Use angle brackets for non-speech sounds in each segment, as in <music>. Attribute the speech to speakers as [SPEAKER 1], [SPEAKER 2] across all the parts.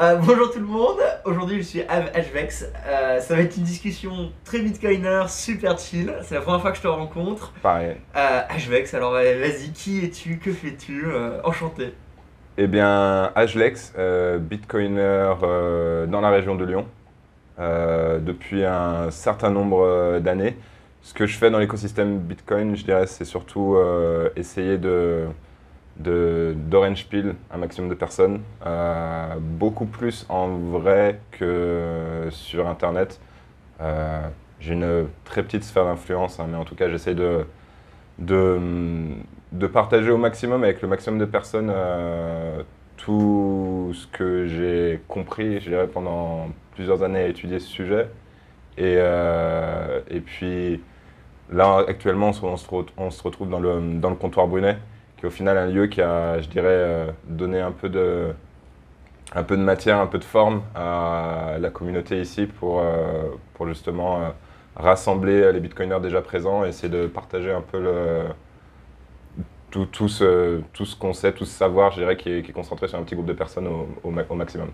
[SPEAKER 1] Euh, <laughs> bonjour tout le monde, aujourd'hui je suis Av Hvex. Euh, ça va être une discussion très bitcoiner, super chill. C'est la première fois que je te rencontre.
[SPEAKER 2] Pareil.
[SPEAKER 1] Euh, Hvex, alors euh, vas-y, qui es-tu? Que fais-tu? Enchanté.
[SPEAKER 2] Eh bien, euh, bitcoiner dans la région de Lyon depuis un certain nombre d'années. Ce que je fais dans l'écosystème Bitcoin, je dirais, c'est surtout essayer de- d'orange peel un maximum de personnes, euh, beaucoup plus en vrai que sur Internet. Euh, J'ai une très petite sphère d'influence, hein, mais en tout cas, j'essaie de, de, de partager au maximum avec le maximum de personnes euh, tout ce que j'ai compris, je dirais, pendant plusieurs années à étudier ce sujet. Et, et puis là, actuellement, on se, on se retrouve dans le, dans le comptoir Brunet, qui est au final un lieu qui a, je dirais, euh, donné un peu de, un peu de matière, un peu de forme à la communauté ici pour, euh, pour justement euh, rassembler les bitcoiners déjà présents et essayer de partager un peu le, tout, tout ce, tout ce qu'on sait, tout ce savoir, je dirais, qui est, qui est concentré sur un petit groupe de personnes au, au ma- au maximum.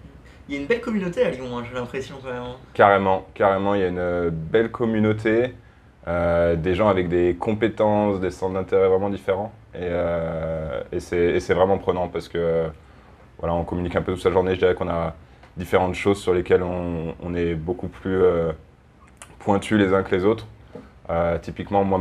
[SPEAKER 1] Il y a une belle communauté à Lyon, hein, j'ai l'impression quand même.
[SPEAKER 2] Carrément, carrément, il y a une belle communauté, euh, des gens avec des compétences, des centres d'intérêt vraiment différents. Et, euh, et c'est vraiment prenant parce que voilà, on communique un peu toute la journée. Je dirais qu'on a différentes choses sur lesquelles on, est beaucoup plus euh, pointus les uns que les autres. Euh, typiquement, moi,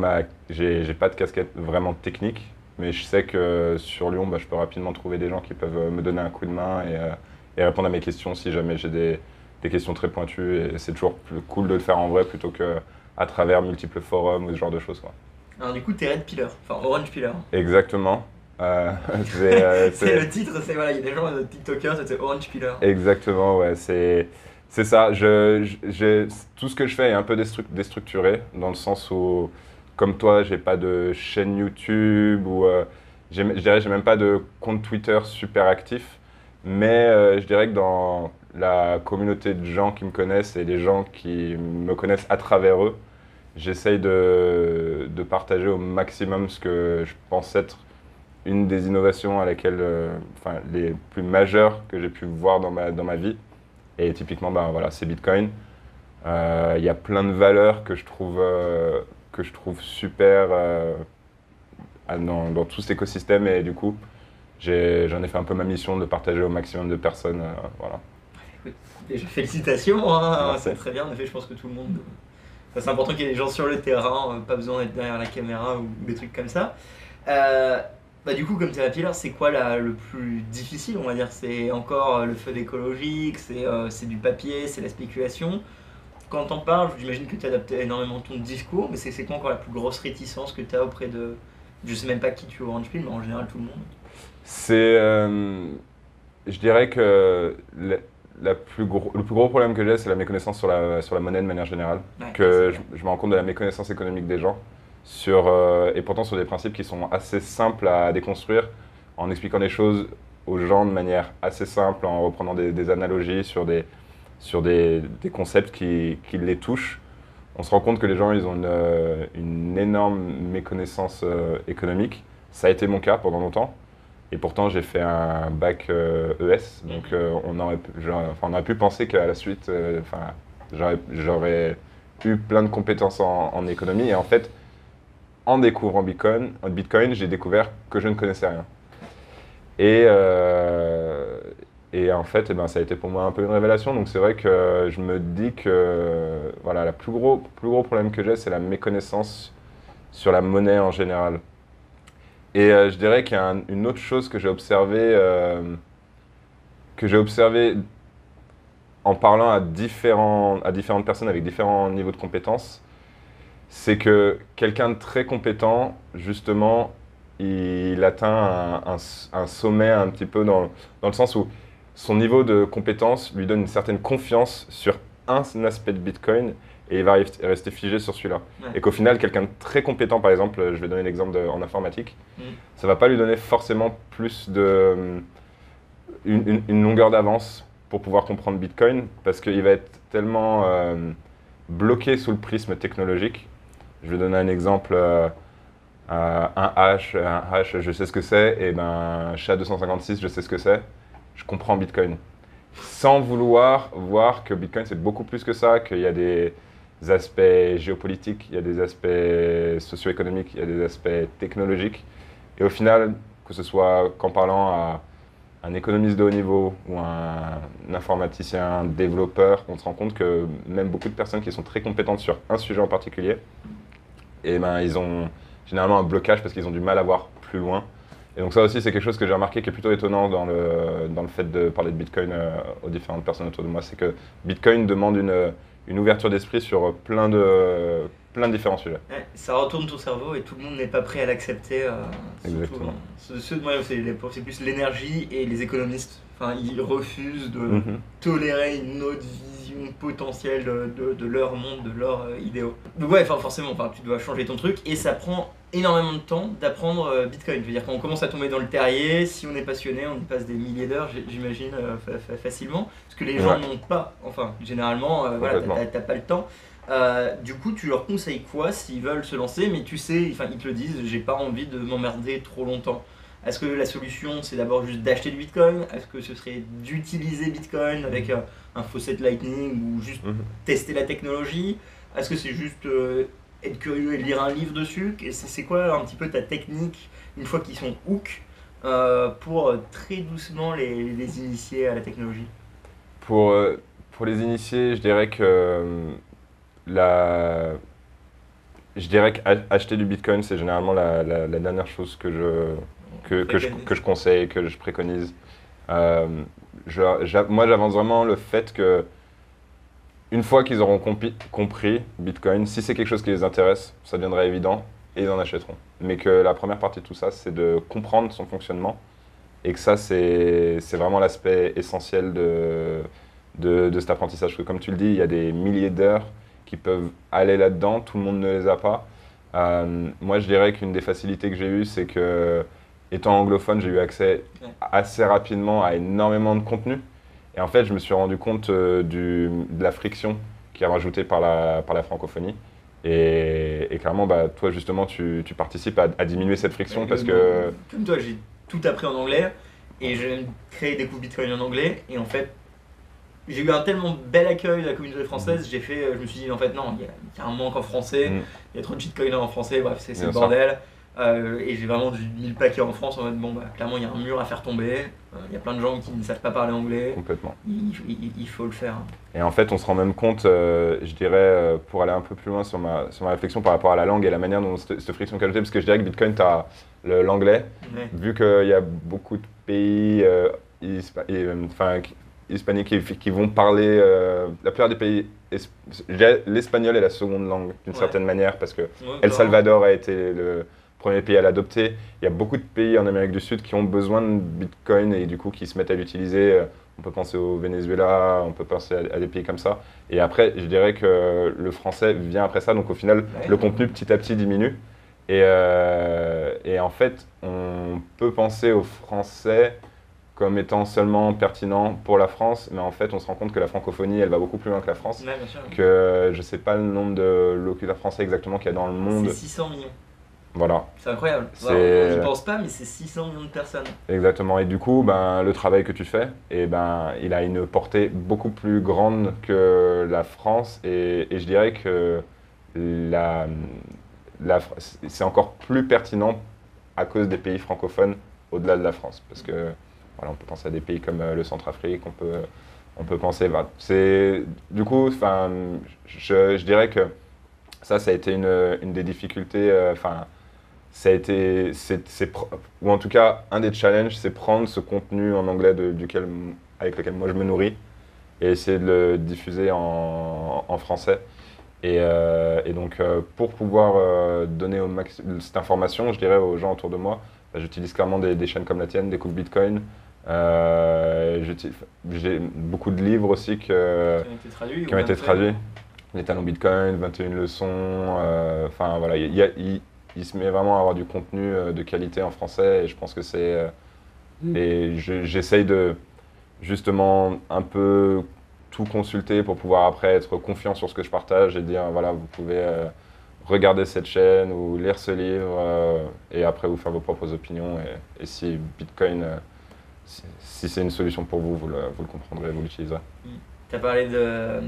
[SPEAKER 2] j'ai pas de casquette vraiment technique, mais je sais que sur Lyon, bah, je peux rapidement trouver des gens qui peuvent me donner un coup de main et, et répondre à mes questions si jamais j'ai des, des questions très pointues. Et c'est toujours plus cool de le faire en vrai plutôt que à travers multiples forums ou ce genre de choses. quoi.
[SPEAKER 1] Alors du coup, t'es Red Pillar, enfin Orange Pillar.
[SPEAKER 2] Exactement. Euh, <laughs> c'est, euh,
[SPEAKER 1] C'est le titre, c'est voilà, il y a des gens, euh, TikTokers, c'était Orange Pillar.
[SPEAKER 2] Exactement, ouais. C'est, c'est ça. Je, tout ce que je fais est un peu déstructuré, dans le sens où, comme toi, j'ai pas de chaîne YouTube ou. euh, j'ai- je dirais, j'ai même pas de compte Twitter super actif. Mais je dirais que dans la communauté de gens qui me connaissent et les gens qui me connaissent à travers eux, j'essaye de, de partager au maximum ce que je pense être une des innovations à laquelle, euh, enfin, les plus majeures que j'ai pu voir dans ma, dans ma vie. Et typiquement, ben, voilà, c'est Bitcoin. Euh, Il y a plein de valeurs que je trouve, euh, que je trouve super dans, dans tout cet écosystème. Et du coup, j'en ai, fait un peu ma mission de partager au maximum de personnes. voilà.
[SPEAKER 1] Déjà, félicitations, hein, c'est très bien. En effet, je pense que tout le monde. C'est important qu'il y ait des gens sur le terrain, euh, pas besoin d'être derrière la caméra ou des trucs comme ça. Euh, bah, du coup, comme Pillar, c'est quoi la- le plus difficile, on va dire? C'est encore euh, le feu écologique, c'est euh, du papier, c'est la spéculation. Quand t'en parles, j'imagine que tu adaptes énormément ton discours, mais c'est quoi encore la plus grosse réticence que tu as auprès de. Je sais même pas qui tu Orange Pill, mais en général tout le monde.
[SPEAKER 2] C'est, je dirais que la plus gros, le plus gros problème que j'ai, c'est la méconnaissance sur la, sur la monnaie de manière générale.
[SPEAKER 1] Ouais,
[SPEAKER 2] que je, je me rends compte de la méconnaissance économique des gens, sur, euh, et pourtant sur des principes qui sont assez simples à déconstruire, en expliquant les choses aux gens de manière assez simple, en reprenant des, des analogies sur des, sur des, des concepts qui, qui les touchent. On se rend compte que les gens, ils ont une, euh, une énorme méconnaissance euh, économique. Ça a été mon cas pendant longtemps. Et pourtant, j'ai fait un bac euh, ES, donc euh, on, aurait pu, on aurait pu penser qu'à la suite, euh, j'aurais, eu plein de compétences en, en économie. Et en fait, en découvrant Bitcoin, en Bitcoin j'ai découvert que je ne connaissais rien. Et, euh, et en fait, eh ben, ça a été pour moi un peu une révélation. Donc c'est vrai que je me dis que voilà, le plus gros, plus gros problème que j'ai, c'est la méconnaissance sur la monnaie en général. Et euh, je dirais qu'il y a un- une autre chose que j'ai observé, euh, que j'ai observé en parlant à, différents, à différentes personnes avec différents niveaux de compétences, c'est que quelqu'un de très compétent, justement, il atteint un, un- un sommet un petit peu dans, dans le sens où son niveau de compétence lui donne une certaine confiance sur un aspect de Bitcoin et il va rester- figé sur celui-là.
[SPEAKER 1] Ouais.
[SPEAKER 2] Et qu'au final, quelqu'un de très compétent, par exemple, je vais donner l'exemple en informatique,
[SPEAKER 1] Mm.
[SPEAKER 2] ça va pas lui donner forcément plus de une, une- une longueur d'avance pour pouvoir comprendre Bitcoin parce qu'il va être tellement euh, bloqué sous le prisme technologique. Je vais donner un exemple. euh, euh, un hash, un hash, je sais ce que c'est, et ben SHA-256, je sais ce que c'est. Je comprends Bitcoin. sans vouloir voir que Bitcoin c'est beaucoup plus que ça, qu'il y a des aspects géopolitiques, il y a des aspects socio-économiques, il y a des aspects technologiques. Et au final, que ce soit qu'en parlant à un économiste de haut niveau ou un, informaticien, un développeur, on se rend compte que même beaucoup de personnes qui sont très compétentes sur un sujet en particulier, et eh ben, ils ont généralement un blocage parce qu'ils ont du mal à voir plus loin. Et donc ça aussi, c'est quelque chose que j'ai remarqué qui est plutôt étonnant dans le, dans le fait de parler de Bitcoin euh, aux différentes personnes autour de moi. C'est que Bitcoin demande une, une ouverture d'esprit sur plein de, plein de différents sujets.
[SPEAKER 1] ça retourne ton cerveau et tout le monde n'est pas prêt à l'accepter. Euh,
[SPEAKER 2] Exactement.
[SPEAKER 1] c'est plus l'énergie et les économistes. Enfin, ils refusent de mhm. tolérer une autre vision potentielle de, de, leur monde, de leurs euh, idéaux. Donc ouais, forcément, tu dois changer ton truc et ça prend énormément de temps d'apprendre euh, Bitcoin. Je veux dire, quand on commence à tomber dans le terrier, si on est passionné, on y passe des milliers d'heures, j'imagine, facilement. Parce que les gens n'ont pas, enfin, généralement, voilà, t'as pas le temps. Euh, du coup, tu leur conseilles quoi s'ils veulent se lancer, mais tu sais, enfin, ils te le disent, j'ai pas envie de m'emmerder trop longtemps. Est-ce que la solution, c'est d'abord juste d'acheter du Bitcoin? Est-ce que ce serait d'utiliser Bitcoin avec un, faucet Lightning ou juste mhm. tester la technologie? Est-ce que c'est juste euh, être curieux et lire un livre dessus? C'est quoi un petit peu ta technique une fois qu'ils sont hook euh, pour très doucement les, les, initier à la technologie?
[SPEAKER 2] Pour, pour les initier, je dirais que la... je dirais qu'acheter du Bitcoin, c'est généralement la, dernière chose que je, que, que, je, que je conseille, que je préconise. Euh, moi, j'avance vraiment le fait que une fois qu'ils auront compris Bitcoin, si c'est quelque chose qui les intéresse, ça deviendra évident et ils en achèteront. Mais que la première partie de tout ça, c'est de comprendre son fonctionnement et que ça, c'est vraiment l'aspect essentiel de, de, de, cet apprentissage. Parce que comme tu le dis, il y a des milliers d'heures qui peuvent aller là-dedans. Tout le monde ne les a pas. Euh, moi, je dirais qu'une des facilités que j'ai eues, c'est que, étant anglophone, j'ai eu accès assez rapidement à énormément de contenu. Et en fait, je me suis rendu compte euh, du, de la friction qui est rajoutée par la, par la francophonie. Et, clairement, bah, toi, justement, tu, tu participes à, diminuer cette friction parce que...
[SPEAKER 1] Comme toi, j'ai tout appris en anglais et j'ai créé des coups Bitcoin en anglais. Et en fait, j'ai eu un tellement bel accueil de la communauté française, j'ai fait, euh, je me suis dit en fait non, il y, a un manque en français, mm. il y a trop de shitcoiners en français, bref, c'est le bordel. Euh, et j'ai vraiment mis le paquet en France en mode bon bah clairement il y a un mur à faire tomber, euh, il y a plein de gens qui ne savent pas parler anglais.
[SPEAKER 2] Complètement.
[SPEAKER 1] Il, faut le faire.
[SPEAKER 2] Et en fait on se rend même compte, je dirais, pour aller un peu plus loin sur ma, sur ma réflexion par rapport à la langue et la manière dont cette, friction est ajoutée, parce que je dirais que Bitcoin tu as l'anglais, vu qu'il y a beaucoup de pays, enfin hispaniques qui, vont parler. Euh, la plupart des pays. L'espagnol est la seconde langue, d'une certaine manière, parce que El Salvador a été le premier pays à l'adopter. Il y a beaucoup de pays en Amérique du Sud qui ont besoin de Bitcoin et du coup qui se mettent à l'utiliser. Euh, on peut penser au Venezuela, on peut penser à, des pays comme ça. Et après, je dirais que le français vient après ça. Donc au final, le contenu petit à petit diminue. Et, euh, et, en fait, on peut penser au français comme étant seulement pertinent pour la France, mais en fait, on se rend compte que la francophonie, elle va beaucoup plus loin que la France. Que je ne sais pas le nombre de locuteurs français exactement qu'il y a dans le monde.
[SPEAKER 1] C'est 600 millions.
[SPEAKER 2] Voilà.
[SPEAKER 1] C'est incroyable. on n'y pense pas, mais c'est 600 millions de personnes.
[SPEAKER 2] Exactement. Et du coup, ben, le travail que tu fais, et eh ben, il a une portée beaucoup plus grande que la France. Et, et je dirais que la, la, c'est encore plus pertinent à cause des pays francophones au-delà de la France. Parce que on peut penser à des pays comme euh, le Centrafrique, on peut, on peut penser. c'est, du coup, je, je, dirais que ça, ça a été une, une des difficultés. Euh, ça a été, c'est, ou en tout cas, un des challenges, c'est prendre ce contenu en anglais de, duquel, avec lequel moi je me nourris et essayer de le diffuser en, en français. Et, euh, et, donc, pour pouvoir donner au cette information, je dirais aux gens autour de moi, bah, j'utilise clairement des, des, chaînes comme la tienne, des coups Bitcoin, euh, j'ai beaucoup de livres aussi que,
[SPEAKER 1] qui ont été traduits.
[SPEAKER 2] Qui ont été traduits. Les talons Bitcoin, 21 leçons. Euh, enfin voilà, il, il, se met vraiment à avoir du contenu euh, de qualité en français et je pense que c'est. Mm. Et j'essaye de justement un peu tout consulter pour pouvoir après être confiant sur ce que je partage et dire voilà, vous pouvez regarder cette chaîne ou lire ce livre et après vous faire vos propres opinions. Et, et si Bitcoin si, si c'est une solution pour vous, vous le, vous le comprendrez, vous l'utiliserez.
[SPEAKER 1] Tu as parlé de,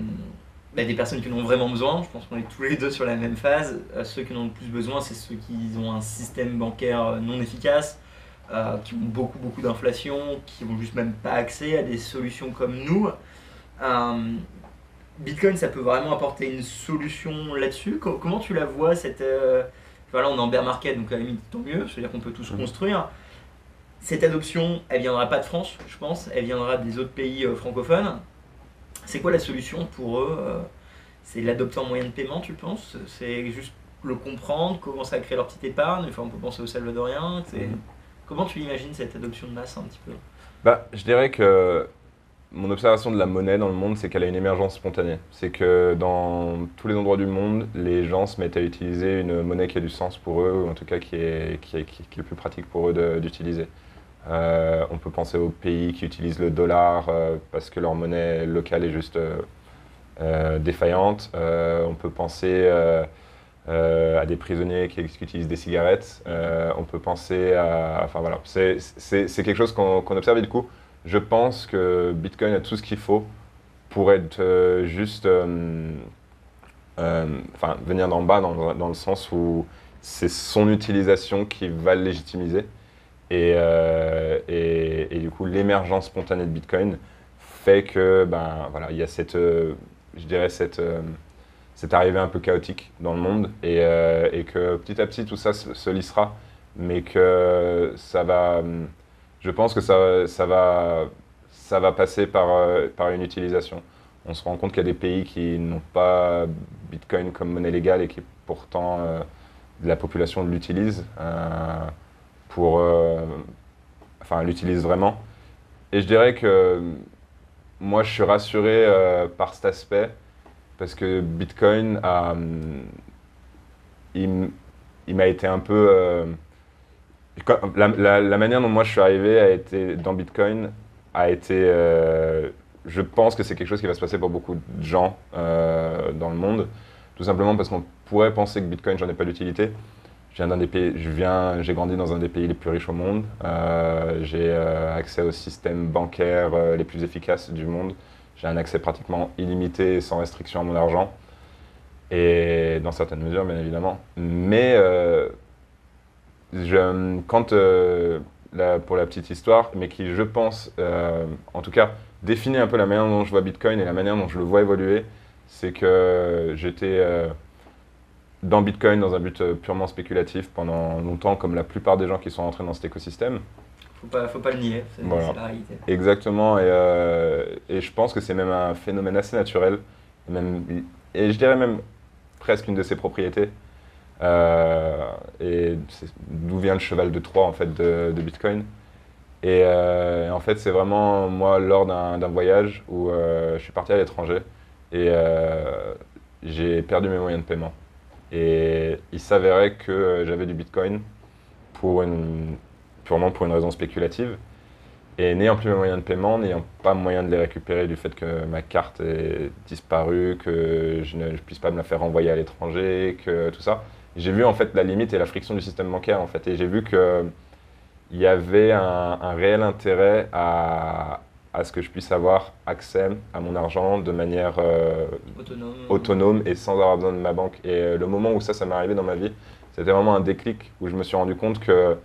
[SPEAKER 1] bah, des personnes qui en ont vraiment besoin. Je pense qu'on est tous les deux sur la même phase. Euh, ceux qui en ont le plus besoin, c'est ceux qui ont un système bancaire euh, non efficace, euh, qui ont beaucoup, beaucoup d'inflation, qui n'ont juste même pas accès à des solutions comme nous. Euh, Bitcoin, ça peut vraiment apporter une solution là-dessus. Co- Comment tu la vois cette, enfin, Là, on est en bear market, donc à la limite, tant mieux. C'est-à-dire qu'on peut tous
[SPEAKER 2] Mhm.
[SPEAKER 1] construire. Cette adoption, elle viendra pas de France, je pense. Elle viendra des autres pays francophones. C'est quoi la solution pour eux euh, C'est l'adopter en moyen de paiement, tu penses? C'est juste le comprendre, commencer à créer leur petite épargne. Enfin, on peut penser aux Salvadoriens.
[SPEAKER 2] Mhm.
[SPEAKER 1] Comment tu imagines cette adoption de masse un petit peu?
[SPEAKER 2] Bah, je dirais que mon observation de la monnaie dans le monde, c'est qu'elle a une émergence spontanée. C'est que dans tous les endroits du monde, les gens se mettent à utiliser une monnaie qui a du sens pour eux, ou en tout cas qui est, qui est, qui est le plus pratique pour eux d'utiliser. Euh, on peut penser aux pays qui utilisent le dollar euh, parce que leur monnaie locale est juste euh, défaillante. On peut penser à des prisonniers qui, utilisent des cigarettes. On peut penser à... Enfin voilà, c'est quelque chose qu'on observe et du coup, je pense que Bitcoin a tout ce qu'il faut pour être juste... Enfin, venir d'en bas dans, dans le sens où c'est son utilisation qui va le légitimiser. Et, euh, et, du coup, l'émergence spontanée de Bitcoin fait que, ben voilà, il y a cette, euh, je dirais cette, euh, cette arrivée un peu chaotique dans le monde et, que petit à petit tout ça se, se lissera, mais que ça va, je pense que ça, va, ça va passer par, par une utilisation. On se rend compte qu'il y a des pays qui n'ont pas Bitcoin comme monnaie légale et qui pourtant la population l'utilise pour, euh, enfin, l'utilise vraiment. Et je dirais que moi, je suis rassuré euh, par cet aspect parce que Bitcoin a, il, m'a été un peu euh, la, manière dont moi je suis arrivé a été dans Bitcoin a été euh, je pense que c'est quelque chose qui va se passer pour beaucoup de gens dans le monde tout simplement parce qu'on pourrait penser que Bitcoin j'en ai pas d'utilité je viens pays je viens j'ai grandi dans un des pays les plus riches au monde. Euh, j'ai euh, accès aux systèmes bancaires euh, les plus efficaces du monde. J'ai un accès pratiquement illimité et sans restriction à mon argent. Et dans certaines mesures bien évidemment. Mais je, quand, pour la petite histoire, mais qui, je pense, en tout cas, définit un peu la manière dont je vois Bitcoin et la manière dont je le vois évoluer, c'est que j'étais dans Bitcoin dans un but euh, purement spéculatif pendant longtemps, comme la plupart des gens qui sont entrés dans cet écosystème.
[SPEAKER 1] Faut pas, faut pas le nier, c'est
[SPEAKER 2] Voilà.
[SPEAKER 1] la réalité.
[SPEAKER 2] Exactement, et, euh, et je pense que c'est même un phénomène assez naturel, et, même, et je dirais même presque une de ses propriétés. Euh, et d'où vient le cheval de Troie en fait de, de Bitcoin. Et euh, en fait, c'est vraiment moi lors d'un voyage où je suis parti à l'étranger et j'ai perdu mes moyens de paiement. Et il s'avérait que j'avais du Bitcoin purement pour une raison spéculative. Et n'ayant plus mes moyens de paiement, n'ayant pas moyen de les récupérer du fait que ma carte est disparue, que je ne puisse pas me la faire renvoyer à l'étranger, que tout ça, j'ai vu en fait la limite et la friction du système bancaire en fait. Et j'ai vu que il y avait un réel intérêt à, à ce que je puisse avoir accès à mon argent de manière euh,
[SPEAKER 1] Autonome.
[SPEAKER 2] autonome et sans avoir besoin de ma banque. Et euh, le moment où ça, ça m'est arrivé dans ma vie, c'était vraiment un déclic où je me suis rendu compte que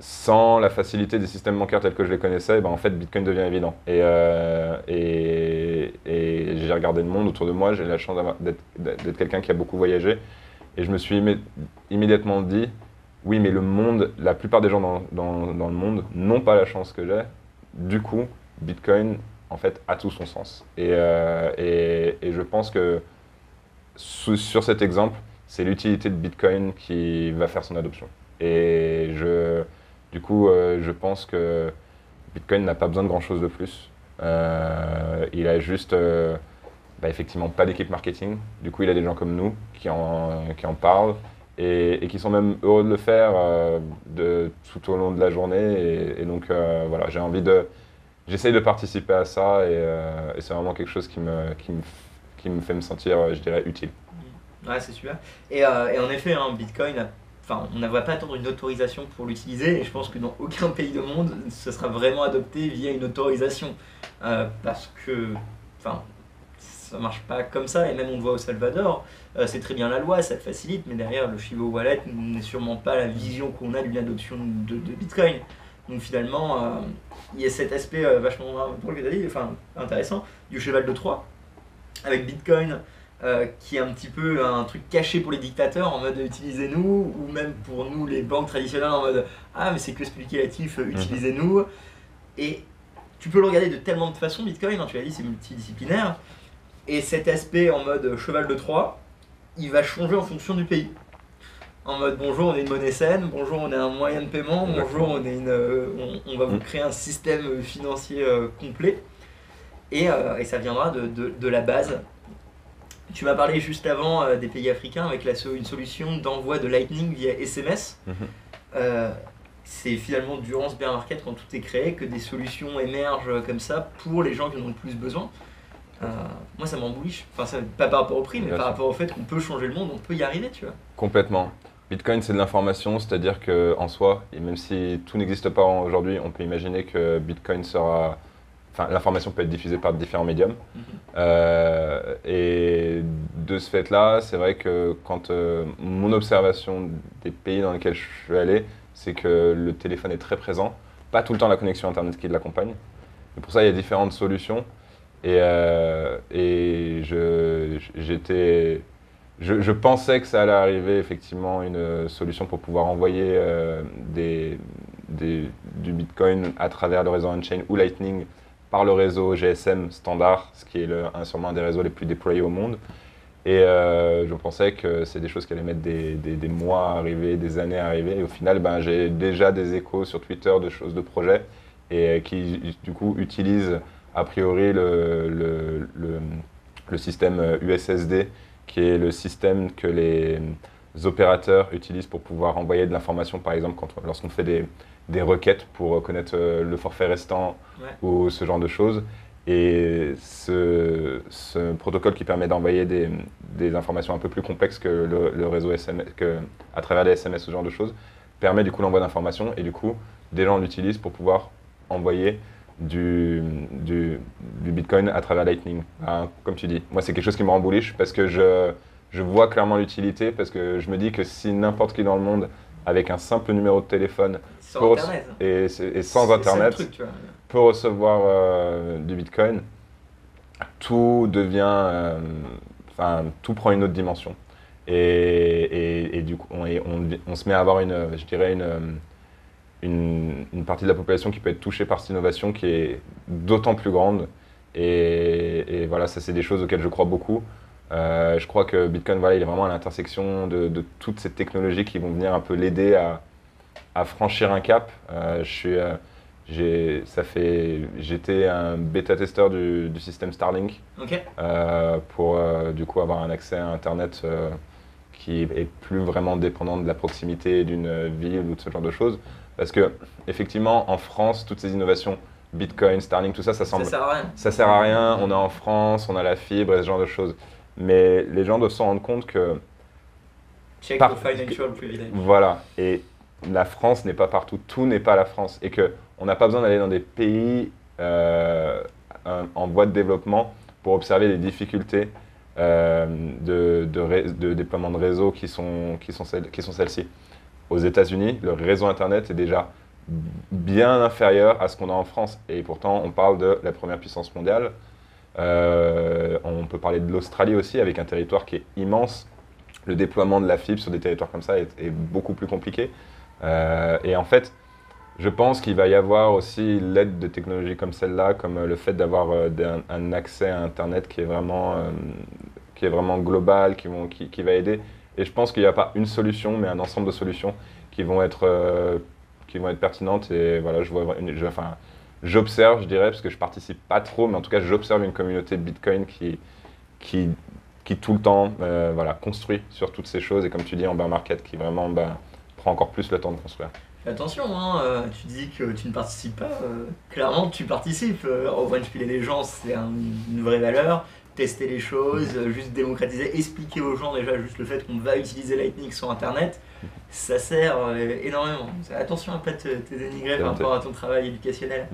[SPEAKER 2] sans la facilité des systèmes bancaires tels que je les connaissais, ben, en fait, Bitcoin devient évident. Et, euh, et, et j'ai regardé le monde autour de moi, j'ai la chance d'être d'être quelqu'un qui a beaucoup voyagé. Et je me suis immé- immédiatement dit, oui, mais le monde, la plupart des gens dans, dans- dans le monde n'ont pas la chance que j'ai. Du coup, Bitcoin, en fait, a tout son sens. Et, euh, je pense que sur cet exemple, c'est l'utilité de Bitcoin qui va faire son adoption. Et du coup, euh, je pense que Bitcoin n'a pas besoin de grand-chose de plus. Euh, il a juste, bah, effectivement, pas d'équipe marketing. Du coup, il a des gens comme nous qui en parlent et, qui sont même heureux de le faire euh, tout au long de la journée. Et, donc, euh, voilà, j'ai envie de... J'essaye de participer à ça et, euh, et c'est vraiment quelque chose qui me, qui me, qui me fait me sentir, je dirais, utile.
[SPEAKER 1] Ouais, c'est super. Et, en effet, hein, Bitcoin on n'a pas attendre une autorisation pour l'utiliser et je pense que dans aucun pays du monde ce sera vraiment adopté via une autorisation parce que ça marche pas comme ça et même on le voit au Salvador euh, c'est très bien la loi ça te facilite mais derrière le Chivo Wallet n'est sûrement pas la vision qu'on a d'une adoption de, de, Bitcoin donc finalement euh, il y a cet aspect vachement pour dit, enfin intéressant du cheval de Troie avec Bitcoin euh, qui est un petit peu un truc caché pour les dictateurs en mode utilisez-nous, ou même pour nous les banques traditionnelles en mode ah mais c'est que spéculatif, euh, mhm. utilisez-nous. Et tu peux le regarder de tellement de façons, Bitcoin, hein, tu l'as dit, c'est multidisciplinaire. Et cet aspect en mode cheval de Troie, il va changer en fonction du pays. En mode bonjour, on est une monnaie saine, bonjour, on est un moyen de paiement, bonjour, on, est une, euh, on, va vous mhm. créer un système financier complet. Et, et, ça viendra de, de, de la base tu m'as parlé juste avant euh, des pays africains avec la, une solution d'envoi de Lightning via SMS. Mhm. Euh, c'est finalement durant ce bear market, quand tout est créé, que des solutions émergent comme ça pour les gens qui en ont le plus besoin. Euh, moi, ça m'embouliche. Enfin, pas par rapport au prix, mais par rapport au fait qu'on peut changer le monde, on peut y arriver, tu vois.
[SPEAKER 2] Complètement. Bitcoin, c'est de l'information, c'est-à-dire qu'en soi, et même si tout n'existe pas aujourd'hui, on peut imaginer que Bitcoin sera Enfin, l'information peut être diffusée par différents médiums. Mhm. Euh, et de ce fait-là, c'est vrai que quand euh, mon observation des pays dans lesquels je suis allé, c'est que le téléphone est très présent. Pas tout le temps la connexion Internet qui l'accompagne. Et pour ça, il y a différentes solutions. Et, euh, et je, j'étais, je, pensais que ça allait arriver effectivement une solution pour pouvoir envoyer des, des, du Bitcoin à travers le réseau on-chain ou Lightning par le réseau GSM standard, ce qui est le, sûrement un des réseaux les plus déployés au monde. Et euh, je pensais que c'est des choses qui allaient mettre des, des, mois à arriver, des années à arriver. Et au final, ben, j'ai déjà des échos sur Twitter de choses, de projets, et qui du coup utilisent a priori le, le, le, le système USSD, qui est le système que les opérateurs utilisent pour pouvoir envoyer de l'information, par exemple, lorsqu'on fait des, des requêtes pour connaître euh, le forfait restant ou ce genre de choses. Et ce, ce protocole qui permet d'envoyer des, des, informations un peu plus complexes que le, réseau SMS, que, à travers les SMS, ce genre de choses, permet du coup l'envoi d'informations et du coup, des gens l'utilisent pour pouvoir envoyer du, du, du, Bitcoin à travers Lightning. Hein, comme tu dis, moi c'est quelque chose qui me rembouliche parce que je, je vois clairement l'utilité, parce que je me dis que si n'importe qui dans le monde avec un simple numéro de téléphone
[SPEAKER 1] sans
[SPEAKER 2] Et, sans Internet peut recevoir euh, du Bitcoin, tout devient, euh, enfin tout prend une autre dimension. Et, et, du coup, on, on, se met à avoir une, je dirais une, une, une, partie de la population qui peut être touchée par cette innovation qui est d'autant plus grande. Et, voilà, ça c'est des choses auxquelles je crois beaucoup. Euh, je crois que Bitcoin, voilà, il est vraiment à l'intersection de, de, toutes ces technologies qui vont venir un peu l'aider à, à, franchir un cap. Euh, je suis, euh, j'ai, ça fait, j'étais un bêta-testeur du, du, système Starlink pour du coup avoir un accès à Internet qui est plus vraiment dépendant de la proximité d'une ville ou de ce genre de choses. Parce que effectivement, en France, toutes ces innovations Bitcoin, Starlink, tout ça, ça semble.
[SPEAKER 1] Ça sert à rien.
[SPEAKER 2] Ça sert à rien. On est en France, on a la fibre et ce genre de choses. Mais les gens doivent se rendre compte que.
[SPEAKER 1] Check par... financial privilege.
[SPEAKER 2] Voilà. Et la France n'est pas partout. Tout n'est pas la France. Et qu'on n'a pas besoin d'aller dans des pays euh, en voie de développement pour observer les difficultés euh, de, de, de, déploiement de réseau qui sont, qui sont, celles, qui sont celles-ci. Aux États-Unis, le réseau Internet est déjà bien inférieur à ce qu'on a en France. Et pourtant, on parle de la première puissance mondiale. Euh, on peut parler de l'Australie aussi, avec un territoire qui est immense. Le déploiement de la fibre sur des territoires comme ça est, beaucoup plus compliqué. Euh, et en fait, je pense qu'il va y avoir aussi l'aide de technologies comme celle-là, comme le fait d'avoir euh, un, accès à Internet qui est vraiment, qui est vraiment global, qui, vont, qui, va aider. Et je pense qu'il n'y a pas une solution, mais un ensemble de solutions qui vont être, qui vont être pertinentes. Et voilà, je vois enfin, j'observe, je dirais, parce que je participe pas trop, mais en tout cas, j'observe une communauté de Bitcoin qui, qui, qui tout le temps euh, voilà, construit sur toutes ces choses. Et comme tu dis, en bear market, qui vraiment bah, prend encore plus le temps de construire.
[SPEAKER 1] Attention, hein, euh, tu dis que tu ne participes pas. Euh, clairement, tu participes. au point de filer les gens, c'est une vraie valeur. Tester les choses, juste démocratiser, expliquer aux gens déjà juste le fait qu'on va utiliser Lightning sur Internet, ça sert euh, énormément. Attention à pas te, te dénigrer par rapport à ton travail éducationnel.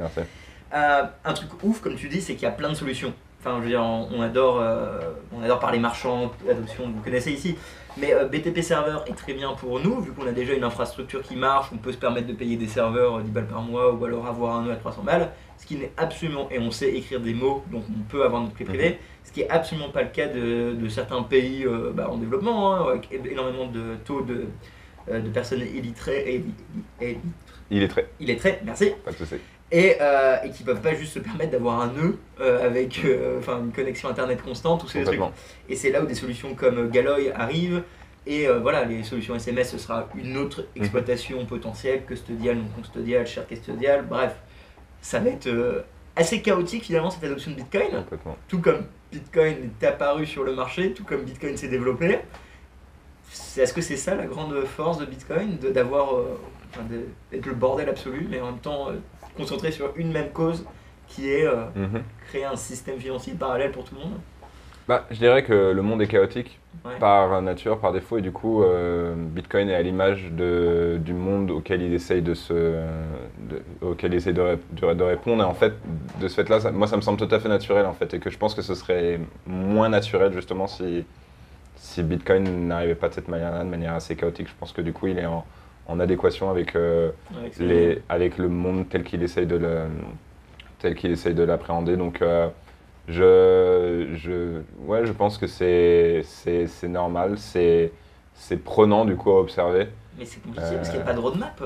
[SPEAKER 1] Euh, un truc ouf, comme tu dis, c'est qu'il y a plein de solutions. Enfin, je veux dire, on, adore, euh, on adore parler marchand, adoption, vous connaissez ici. Mais euh, BTP Server est très bien pour nous, vu qu'on a déjà une infrastructure qui marche, on peut se permettre de payer des serveurs euh, 10 balles par mois ou alors avoir un nœud à 300 balles. Ce qui n'est absolument, et on sait écrire des mots, donc on peut avoir notre clé privée, ce qui est absolument pas le cas de, de certains pays euh, bah, en développement, hein, avec énormément de taux de, euh, de personnes illettrées, et, et-
[SPEAKER 2] Il est très.
[SPEAKER 1] illettrées, merci,
[SPEAKER 2] Pas de souci.
[SPEAKER 1] et, euh, et qui peuvent pas juste se permettre d'avoir un nœud euh, avec euh, une connexion internet constante ou ces trucs. Et c'est là où des solutions comme Galoy arrivent. Et voilà, les solutions SMS, ce sera une autre exploitation potentielle, custodiale, non custodiale, share custodiale, bref. Ça va être euh, assez chaotique finalement cette adoption de Bitcoin. Tout comme Bitcoin est apparu sur le marché, tout comme Bitcoin s'est développé. Est-ce que c'est ça la grande force de Bitcoin D'avoir euh, enfin, d'être le bordel absolu, mais en même temps euh, concentré sur une même cause qui est
[SPEAKER 2] Mhm.
[SPEAKER 1] créer un système financier parallèle pour tout le monde?
[SPEAKER 2] Bah, je dirais que le monde est chaotique
[SPEAKER 1] Ouais.
[SPEAKER 2] par nature, par défaut, et du coup, euh, Bitcoin est à l'image du monde auquel il essaye de se, de- auquel il essaye de, ré- de- de répondre. Et en fait, de ce fait-là, moi, ça me semble tout à fait naturel, en fait, et que je pense que ce serait moins naturel justement si, si Bitcoin n'arrivait pas de cette manière-là, de manière assez chaotique. Je pense que du coup, il est en, en adéquation avec euh,
[SPEAKER 1] avec
[SPEAKER 2] les, avec le monde tel qu'il essaye de le, tel qu'il essaye de l'appréhender. Donc, euh, je, je, ouais, je pense que c'est, normal, c'est, prenant du coup à observer.
[SPEAKER 1] Mais c'est compliqué parce qu'il n'y a pas de roadmap.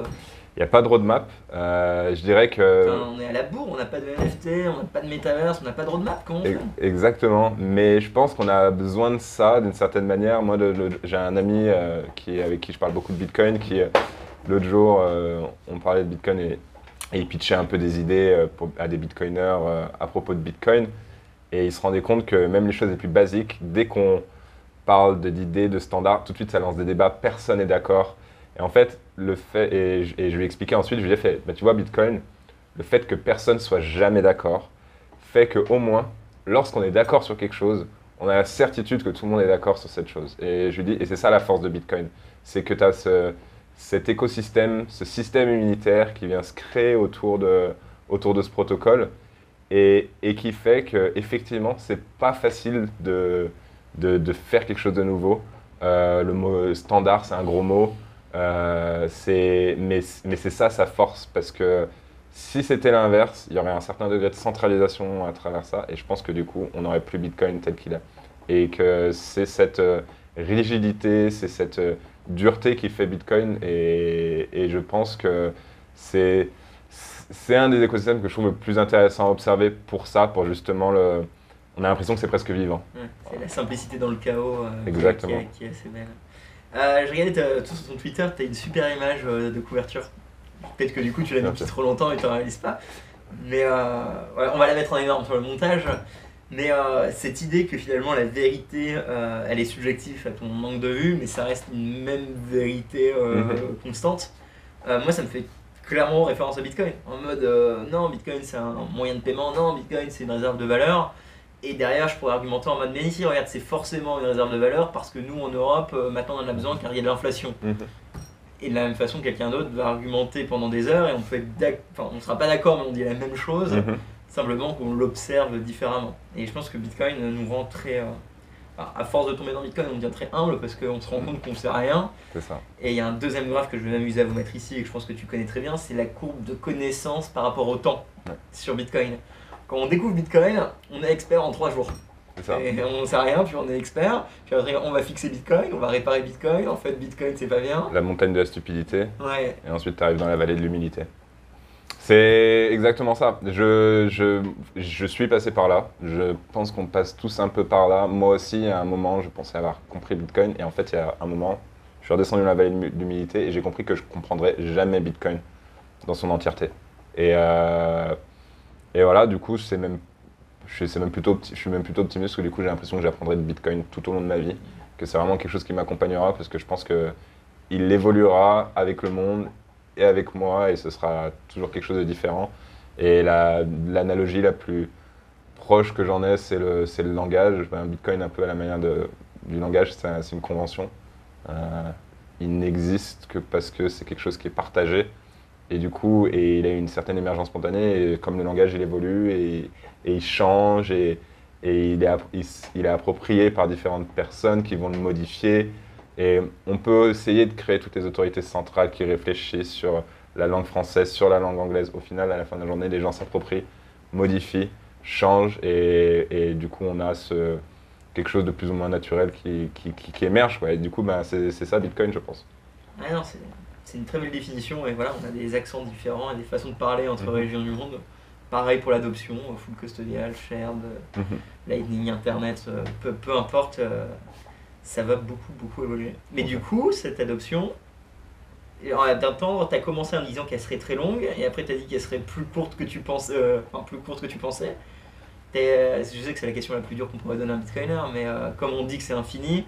[SPEAKER 2] Il n'y a pas de roadmap. Euh, je dirais que
[SPEAKER 1] Enfin, on est à la bourre, on n'a pas de NFT, on n'a pas de metaverse, on n'a pas de roadmap. Comment on fait?
[SPEAKER 2] Exactement, mais je pense qu'on a besoin de ça d'une certaine manière. Moi, j'ai un ami euh, qui, avec qui je parle beaucoup de Bitcoin, qui euh, l'autre jour, on parlait de Bitcoin et, et il pitchait un peu des idées pour- à des Bitcoiners à propos de Bitcoin. Et il se rendait compte que même les choses les plus basiques, dès qu'on parle d'idées, de standards, tout de suite ça lance des débats, personne n'est d'accord. Et en fait, le fait, et, je- lui ai expliqué ensuite, je lui ai fait, bah, tu vois, Bitcoin, le fait que personne soit jamais d'accord fait qu'au moins, lorsqu'on est d'accord sur quelque chose, on a la certitude que tout le monde est d'accord sur cette chose. Et je lui dis, et c'est ça la force de Bitcoin, c'est que tu as ce, cet écosystème, ce système immunitaire qui vient se créer autour de, autour de ce protocole et, qui fait que effectivement, c'est pas facile de, de, faire quelque chose de nouveau. Euh, le mot standard, c'est un gros mot. Euh, mais mais c'est ça sa force parce que si c'était l'inverse, il y aurait un certain degré de centralisation à travers ça, et je pense que du coup, on n'aurait plus Bitcoin tel qu'il est. Et que c'est cette euh, rigidité, c'est cette euh, dureté qui fait Bitcoin, et je pense que c'est c'est un des écosystèmes que je trouve le plus intéressant à observer pour ça, pour justement le... On a l'impression que c'est presque vivant.
[SPEAKER 1] Ouais, c'est la simplicité dans le chaos euh, qui-
[SPEAKER 2] Exactement.
[SPEAKER 1] Qui, est, qui est assez belle. Euh, je regardais sur ton Twitter, tu as une super image euh, de couverture. Peut-être que du coup tu l'as mis depuis trop longtemps et tu ne réalises pas. Mais euh, ouais, on va la mettre en énorme sur le montage. Mais euh, cette idée que finalement la vérité, euh, elle est subjective à ton manque de vue, mais ça reste une même vérité euh,
[SPEAKER 2] Mhm.
[SPEAKER 1] constante. Euh, moi, ça me fait clairement référence à Bitcoin. En mode, euh, non, Bitcoin c'est un moyen de paiement, non, Bitcoin c'est une réserve de valeur. Et derrière, je pourrais argumenter en mode, mais ici, regarde, c'est forcément une réserve de valeur parce que nous, en Europe, euh, maintenant, on en a besoin car il y a de l'inflation. Et de la même façon, quelqu'un d'autre va argumenter pendant des heures et on peut être enfin, on sera pas d'accord, mais on dit la même chose,
[SPEAKER 2] Mhm.
[SPEAKER 1] simplement qu'on l'observe différemment. Et je pense que Bitcoin nous rend très. euh, à force de tomber dans Bitcoin, on devient très humble parce qu'on se rend compte qu'on sait rien.
[SPEAKER 2] C'est ça.
[SPEAKER 1] Et il y a un deuxième graphe que je vais m'amuser à vous mettre ici et que je pense que tu connais très bien, c'est la courbe de connaissance par rapport au temps
[SPEAKER 2] Ouais.
[SPEAKER 1] sur Bitcoin. Quand on découvre Bitcoin, on est expert en 3 jours.
[SPEAKER 2] C'est ça.
[SPEAKER 1] Et on sait rien, puis on est expert, puis après on va fixer Bitcoin, on va réparer Bitcoin, en fait Bitcoin c'est pas bien.
[SPEAKER 2] La montagne de la stupidité.
[SPEAKER 1] Ouais,
[SPEAKER 2] Et ensuite, tu arrives dans la vallée de l'humilité. C'est exactement ça. Je, je, je suis passé par là. Je pense qu'on passe tous un peu par là. Moi aussi, à un moment, je pensais avoir compris Bitcoin. Et en fait, il y a un moment, je suis redescendu dans la vallée de l'hu- de l'humilité et j'ai compris que je comprendrais jamais Bitcoin dans son entièreté. Et, euh, et voilà, du coup, c'est même, je, suis- même plutôt, je suis optimiste que du coup, j'ai l'impression que j'apprendrai de Bitcoin tout au long de ma vie. Que c'est vraiment quelque chose qui m'accompagnera parce que je pense que il évoluera avec le monde et avec moi et ce sera toujours quelque chose de différent. Et la- l'analogie la plus proche que j'en ai, c'est le, le langage. Ben, Bitcoin, un peu à la manière de, du langage, c'est un- une convention. Euh, il n'existe que parce que c'est quelque chose qui est partagé. Et du coup, et il a une certaine émergence spontanée. Et comme le langage, il évolue et, et il change et, et il, est, il est approprié par différentes personnes qui vont le modifier. Et on peut essayer de créer toutes les autorités centrales qui réfléchissent sur la langue française, sur la langue anglaise. Au final, à la fin de la journée, les gens s'approprient, modifient, changent et, et du coup, on a ce, quelque chose de plus ou moins naturel qui, qui, qui- qui émerge. Quoi. Et du coup, ben, c'est ça Bitcoin, je pense.
[SPEAKER 1] Ah non, c'est une très belle définition et voilà, on a des accents différents et des façons de parler entre
[SPEAKER 2] Mhm.
[SPEAKER 1] régions du monde. Pareil pour l'adoption, full custodial, shared,
[SPEAKER 2] Mhm.
[SPEAKER 1] Lightning, Internet, euh, peu, peu importe, euh, ça va beaucoup, beaucoup évoluer. Mais du coup, cette adoption, d'un temps, tu as commencé en disant qu'elle serait très longue, et après tu as dit qu'elle serait plus courte que tu pensais. euh, enfin, plus courte que tu pensais. Euh, je sais que c'est la question la plus dure qu'on pourrait donner à un bitcoiner, mais euh, comme on dit que c'est infini,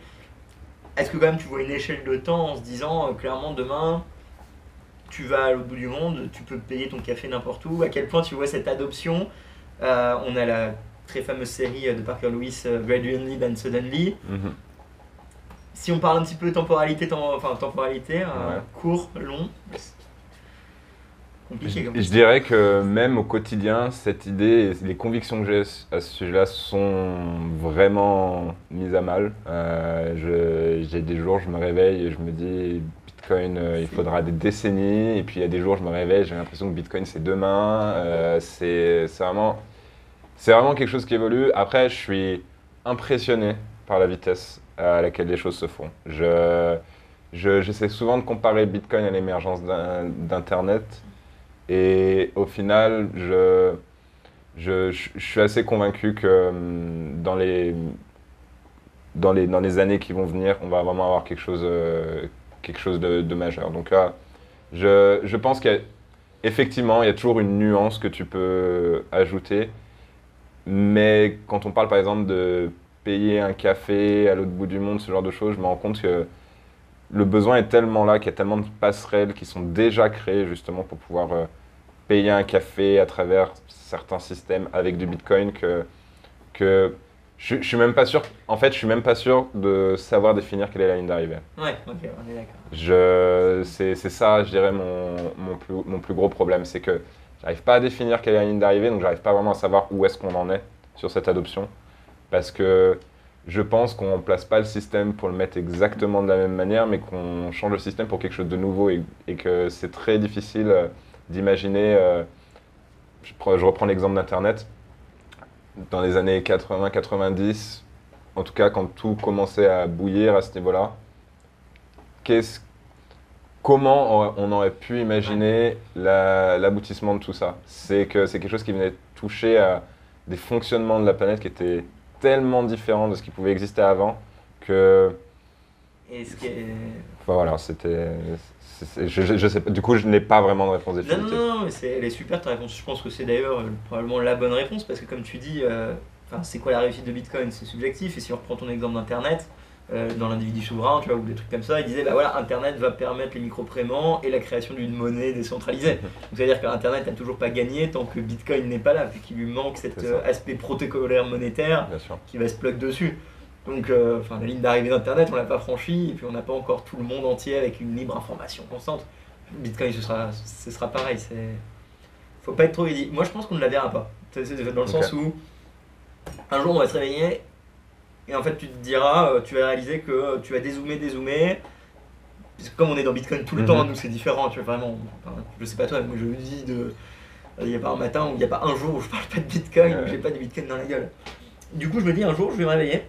[SPEAKER 1] est-ce que quand même tu vois une échelle de temps en se disant euh, clairement demain, tu vas à l'autre bout du monde, tu peux payer ton café n'importe où? À quel point tu vois cette adoption On a la très fameuse série de Parker Lewis, Gradually then Suddenly.
[SPEAKER 2] Mhm.
[SPEAKER 1] Si on parle un petit peu temporalité, tem- enfin temporalité, euh,
[SPEAKER 2] Ouais.
[SPEAKER 1] court, long, compliqué comme
[SPEAKER 2] Je, je dirais que même au quotidien, cette idée et les convictions que j'ai à ce sujet-là sont vraiment mises à mal. Euh, j'ai des jours, je me réveille et je me dis Bitcoin, euh, il faudra des décennies. Et puis il y a des jours, je me réveille, j'ai l'impression que Bitcoin c'est demain. Euh, c'est vraiment, c'est vraiment quelque chose qui évolue. Après, je suis impressionné par la vitesse à laquelle les choses se font. Je, je- j'essaie souvent de comparer Bitcoin à l'émergence d'in- d'Internet. Et au final, je, je, je- suis assez convaincu que hum, dans les, dans, les, dans les années qui vont venir, on va vraiment avoir quelque chose, euh, quelque chose de, majeur. Donc je, je pense qu'effectivement, il y a toujours une nuance que tu peux ajouter. Mais quand on parle par exemple de payer un café à l'autre bout du monde, ce genre de choses, je me rends compte que le besoin est tellement là, qu'il y a tellement de passerelles qui sont déjà créées justement pour pouvoir euh, payer un café à travers certains systèmes avec du Bitcoin que, que je, je suis même pas sûr. En fait, je suis même pas sûr de savoir définir quelle est la ligne d'arrivée.
[SPEAKER 1] Ouais, ok, on est d'accord.
[SPEAKER 2] C'est ça, je dirais, mon, mon, plus, mon plus gros problème. C'est que j'arrive pas à définir quelle est la ligne d'arrivée, donc j'arrive pas vraiment à savoir où est-ce qu'on en est sur cette adoption. Parce que je pense qu'on ne place pas le système pour le mettre exactement de la même manière, mais qu'on change le système pour quelque chose de nouveau et, que c'est très difficile euh, d'imaginer. euh, je, prends- je reprends l'exemple d'Internet. Dans les années 80-90, en tout cas quand tout commençait à bouillir à ce niveau-là, comment on- aurait pu imaginer la- l'aboutissement de tout ça? C'est que c'est quelque chose qui venait toucher à des fonctionnements de la planète qui étaient tellement différents de ce qui pouvait exister avant que
[SPEAKER 1] Et ce qui est...
[SPEAKER 2] enfin, voilà, c'était je, je- je sais pas, du coup je n'ai pas vraiment de réponse
[SPEAKER 1] Non,
[SPEAKER 2] définitive.
[SPEAKER 1] non, non, mais c'est, elle est super ta réponse. Je pense que c'est d'ailleurs euh, probablement la bonne réponse parce que comme tu dis, euh, c'est quoi la réussite de Bitcoin? C'est subjectif. Et si on reprend ton exemple d'Internet, euh, dans l'individu souverain, tu vois, ou des trucs comme ça, il disait bah voilà, Internet va permettre les micro-paiements et la création d'une monnaie décentralisée. <laughs> Donc c'est-à-dire qu'Internet n'a toujours pas gagné tant que Bitcoin n'est pas là, vu qu'il lui manque cet euh, aspect protocolaire monétaire qui va se plug dessus. Donc, euh, enfin, la ligne d'arrivée d'Internet, on l'a pas franchie, et puis on n'a pas encore tout le monde entier avec une libre information constante. Bitcoin, ce sera, ce sera pareil. C'est, faut pas être trop idiot. Moi, je pense qu'on ne la verra pas. C'est dans le sens où un jour, on va se réveiller, et en fait, tu te diras, euh, tu vas réaliser que euh, tu vas dézoomer, dézoomer. Parce que comme on est dans Bitcoin tout le
[SPEAKER 2] Mhm.
[SPEAKER 1] temps, nous c'est différent, tu vois vraiment. Enfin, je sais pas toi, mais moi je me dis de. Il n'y a pas un matin où il n'y a pas un jour où je parle pas de Bitcoin, où
[SPEAKER 2] Ouais.
[SPEAKER 1] j'ai pas de Bitcoin dans la gueule. Du coup, je me dis un jour, je vais me réveiller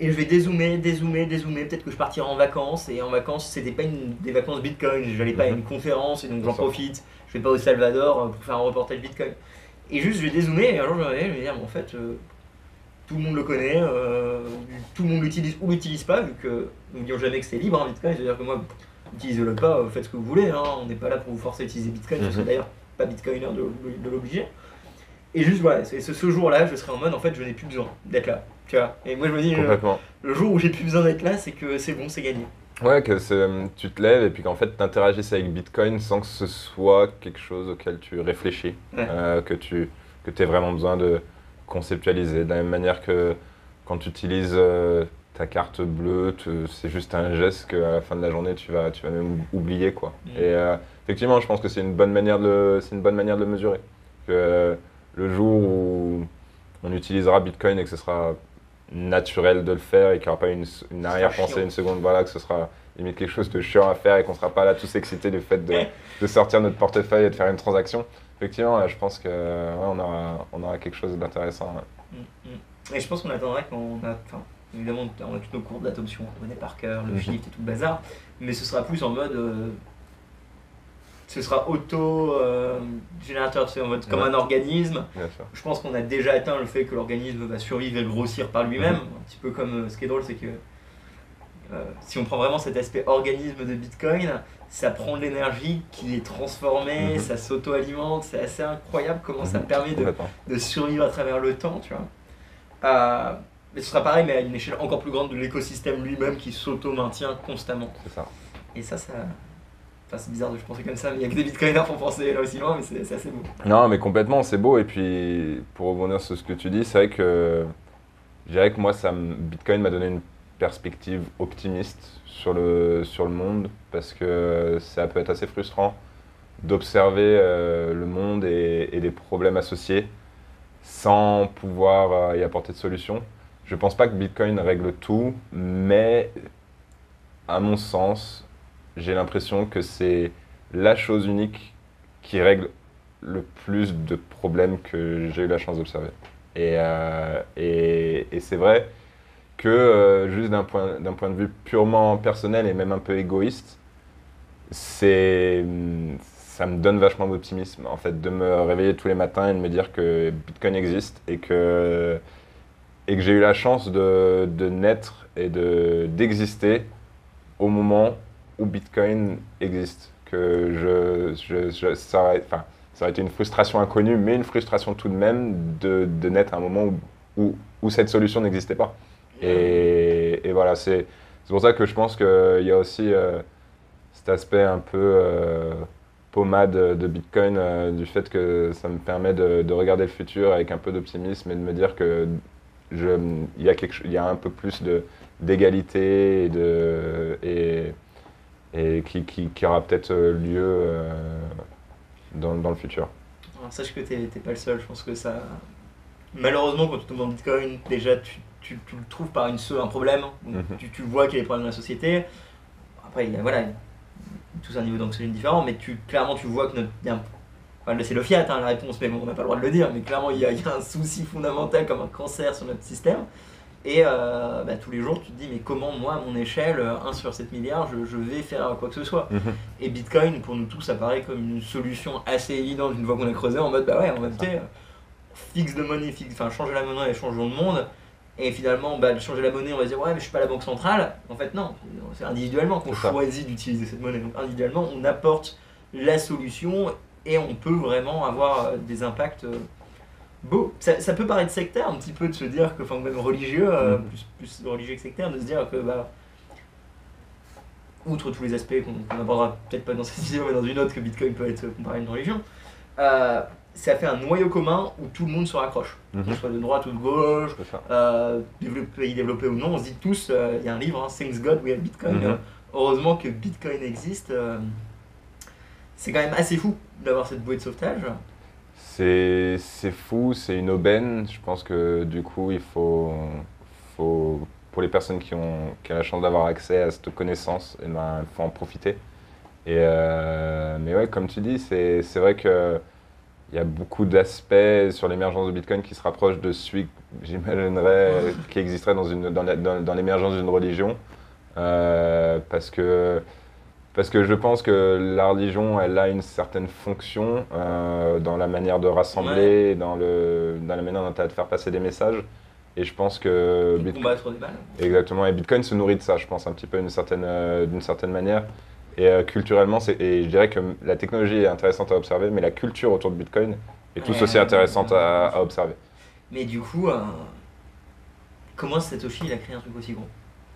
[SPEAKER 1] et je vais dézoomer, dézoomer, dézoomer. Peut-être que je partirai en vacances et en vacances, c'était pas une, des vacances Bitcoin. J'allais pas à
[SPEAKER 2] Mhm.
[SPEAKER 1] une conférence et donc j'en profite. Je vais pas au Salvador euh, pour faire un reportage Bitcoin. Et juste, je vais dézoomer et un jour, je vais me réveiller, je vais me dire, mais en fait, euh, tout le monde le connaît, euh, tout le monde l'utilise ou l'utilise pas, vu que nous disons jamais que c'est libre hein, Bitcoin. C'est-à-dire que moi, utilisez-le pas, euh, faites ce que vous voulez. hein. On n'est pas là pour vous forcer à utiliser Bitcoin. Je serais
[SPEAKER 2] Mhm.
[SPEAKER 1] d'ailleurs pas Bitcoiner de, de l'obliger. Et juste voilà, c'est ce, jour-là, je serai en mode en fait, je n'ai plus besoin d'être là. Tu vois Et moi, je me dis, euh,
[SPEAKER 2] Complètement.
[SPEAKER 1] le jour où j'ai plus besoin d'être là, c'est que c'est bon, c'est gagné.
[SPEAKER 2] Ouais, que tu te lèves et puis qu'en fait tu interagisses avec Bitcoin sans que ce soit quelque chose auquel tu réfléchis,
[SPEAKER 1] Ouais.
[SPEAKER 2] euh, que tu que aies vraiment besoin de, conceptualisé. De la même manière que quand tu utilises euh, ta carte bleue, c'est juste un geste qu'à la fin de la journée, tu vas, tu vas même oublier. Quoi.
[SPEAKER 1] Mm.
[SPEAKER 2] Et euh, effectivement, je pense que c'est une, bonne manière de une bonne manière de le mesurer. Que euh, le jour où on utilisera Bitcoin et que ce sera naturel de le faire et qu'il n'y aura pas une, une arrière-pensée, une seconde, voilà, que ce sera limite quelque chose de chiant à faire et qu'on ne sera pas là tous excités du fait de, de sortir notre portefeuille et de faire une transaction. Effectivement, je pense que ouais, on, aura, on aura quelque chose d'intéressant. ouais.
[SPEAKER 1] Mm, mm. Et je pense qu'on attendrait quand on a. Enfin, évidemment, on a tous nos cours d'adoption, on connaît par cœur, le
[SPEAKER 2] Mhm.
[SPEAKER 1] shift et tout le bazar, mais ce sera plus en mode. euh, ce sera auto-générateur, c'est en mode comme
[SPEAKER 2] Ouais.
[SPEAKER 1] un organisme. Je pense qu'on a déjà atteint le fait que l'organisme va survivre et grossir par lui-même.
[SPEAKER 2] Mhm.
[SPEAKER 1] Un petit peu comme euh, ce qui est drôle, c'est que euh, si on prend vraiment cet aspect organisme de Bitcoin, ça prend de l'énergie qui est transformée,
[SPEAKER 2] Mhm.
[SPEAKER 1] ça s'auto-alimente. C'est assez incroyable comment ça
[SPEAKER 2] Mhm.
[SPEAKER 1] permet de, survivre à travers le temps, tu vois. Euh, mais ce sera pareil, mais à une échelle encore plus grande de l'écosystème lui-même qui s'auto-maintient constamment.
[SPEAKER 2] C'est ça.
[SPEAKER 1] Et ça, ça. Enfin, c'est bizarre de penser comme ça, mais il y a que des bitcoiners pour penser là aussi loin, mais c'est assez beau.
[SPEAKER 2] Non, mais complètement, c'est beau. Et puis, pour rebondir sur ce que tu dis, c'est vrai que je dirais que moi, ça Bitcoin m'a donné une perspective optimiste sur le, sur le monde parce que ça peut être assez frustrant d'observer euh, le monde et, et les problèmes associés sans pouvoir euh, y apporter de solution. Je pense pas que Bitcoin règle tout, mais à mon sens, j'ai l'impression que c'est la chose unique qui règle le plus de problèmes que j'ai eu la chance d'observer. Et, euh, et, et c'est vrai que euh, juste d'un point, d'un point de vue purement personnel et même un peu égoïste, c'est, ça me donne vachement d'optimisme en fait de me réveiller tous les matins et de me dire que Bitcoin existe et que, et que j'ai eu la chance de, de naître et de, d'exister au moment où Bitcoin existe. Que je, je, ça, aurait, enfin, ça aurait été une frustration inconnue, mais une frustration tout de même de, de naître à un moment où, où cette solution n'existait pas. Et, voilà, c'est pour ça que je pense qu'il y a aussi euh, cet aspect un peu euh, pommade de Bitcoin, euh, du fait que ça me permet de, de regarder le futur avec un peu d'optimisme et de me dire que il, y a y a un peu plus d'égalité et, de, et, et qui, qui, aura peut-être lieu dans, dans le futur.
[SPEAKER 1] Sache que t'es t'es pas le seul, je pense que ça. Malheureusement, quand tu tombes dans Bitcoin, déjà tu, tu, tu le trouves par une, seule- un problème, donc
[SPEAKER 2] Mhm.
[SPEAKER 1] tu, tu vois qu'il y a des problèmes dans la société. Après, il y a, voilà, tous un niveau d'anxiété différent, mais tu, clairement tu vois que notre. il y a un- enfin, c'est le fiat hein, la réponse, mais bon, on n'a pas le droit de le dire, mais clairement il y, a, il y a un souci fondamental comme un cancer sur notre système. Et euh, bah, tous les jours, tu te dis, mais comment moi, à mon échelle, 1 sur 7 milliards, je, je vais faire quoi que ce soit? Et Bitcoin, pour nous tous, ça paraît comme une solution assez évidente une fois qu'on a creusé en mode bah ouais, on va
[SPEAKER 2] C'est ça.
[SPEAKER 1] peut fixe de monnaie, fixe, enfin changer la monnaie et changeons le monde. Et finalement, bah, changer la monnaie, on va dire ouais, mais je suis pas la banque centrale. En fait, non, c'est individuellement qu'on choisit d'utiliser cette monnaie. Donc individuellement, on apporte la solution et on peut vraiment avoir euh, des impacts euh, beaux. Ça, ça peut paraître sectaire un petit peu de se dire que, enfin même religieux, euh,
[SPEAKER 2] Mhm.
[SPEAKER 1] plus, plus religieux que sectaire, de se dire que bah outre tous les aspects qu'on abordera peut-être pas dans cette vidéo, mais dans une autre, que Bitcoin peut être comparé à une religion, euh, ça fait un noyau commun où tout le monde se raccroche. Que
[SPEAKER 2] Mhm.
[SPEAKER 1] ce soit de droite ou de gauche, euh, développé, pays développé ou non, on se dit tous, euh, il y a un livre, hein, Thanks God We Have Bitcoin.
[SPEAKER 2] Mhm.
[SPEAKER 1] euh, heureusement que Bitcoin existe. euh, c'est quand même assez fou d'avoir cette bouée de sauvetage.
[SPEAKER 2] C'est fou, c'est une aubaine. Je pense que du coup, il faut, faut pour les personnes qui ont, qui ont la chance d'avoir accès à cette connaissance, eh ben, il faut en profiter. Et, euh, mais ouais, comme tu dis, c'est vrai que il y a beaucoup d'aspects sur l'émergence de Bitcoin qui se rapprochent de celui que j'imaginerais qui existerait dans, une, dans, la- dans- dans l'émergence d'une religion. Euh, parce que parce que je pense que la religion, elle a une certaine fonction euh, dans la manière de rassembler, dans, le, dans la manière dont elle a de faire passer des messages. Et je pense que Bitcoin, exactement, et Bitcoin se nourrit de ça, je pense, un petit peu d'une certaine, euh, d'une certaine manière. Et euh, culturellement, c'est, et je dirais que la technologie est intéressante à observer, mais la culture autour de Bitcoin est tout
[SPEAKER 1] Ouais,
[SPEAKER 2] aussi intéressante
[SPEAKER 1] ouais,
[SPEAKER 2] à,
[SPEAKER 1] ouais.
[SPEAKER 2] à observer.
[SPEAKER 1] Mais du coup, euh, comment Satoshi il a créé un truc aussi gros?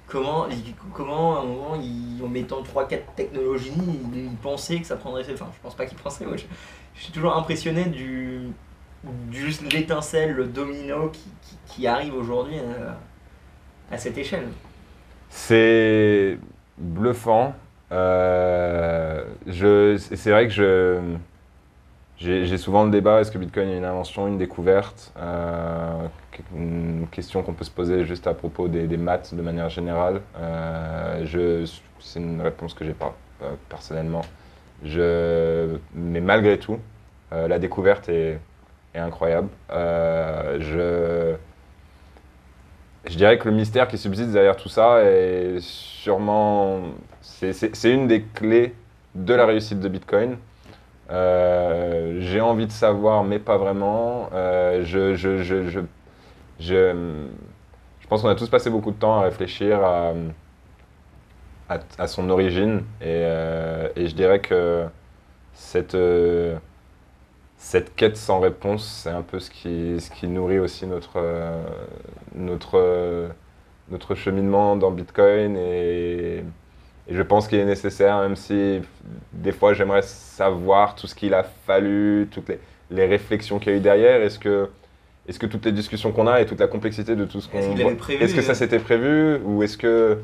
[SPEAKER 1] Comment, il- comment à un moment, il- en mettant 3-4 technologies, il, il pensait que ça prendrait. Enfin, je pense pas qu'il pensait, ouais, je, je suis toujours impressionné du, juste l'étincelle, le domino qui, qui- qui arrive aujourd'hui euh, à cette échelle.
[SPEAKER 2] C'est bluffant. Euh, c'est vrai que je, j'ai, souvent le débat est-ce que Bitcoin est une invention, une découverte Euh, Une question qu'on peut se poser juste à propos des, maths de manière générale. Euh, c'est une réponse que j'ai pas personnellement. Mais malgré tout, la découverte est, est incroyable. Je, je dirais que le mystère qui subsiste derrière tout ça est sûrement. C'est, une des clés de la réussite de Bitcoin. Euh, j'ai envie de savoir, mais pas vraiment. Euh, je, je, je, je, pense qu'on a tous passé beaucoup de temps à réfléchir à, à, à son origine. Et, euh, et je dirais que cette, euh, cette quête sans réponse, c'est un peu ce qui, ce qui nourrit aussi notre, euh, notre, euh, notre cheminement dans Bitcoin. Et, et je pense qu'il est nécessaire, même si des fois j'aimerais savoir tout ce qu'il a fallu, toutes les, les réflexions qu'il y a eu derrière. Est-ce que, est-ce que toutes les discussions qu'on a et toute la complexité de tout ce qu'on
[SPEAKER 1] Est-ce
[SPEAKER 2] que ça
[SPEAKER 1] euh,
[SPEAKER 2] s'était prévu ou est-ce que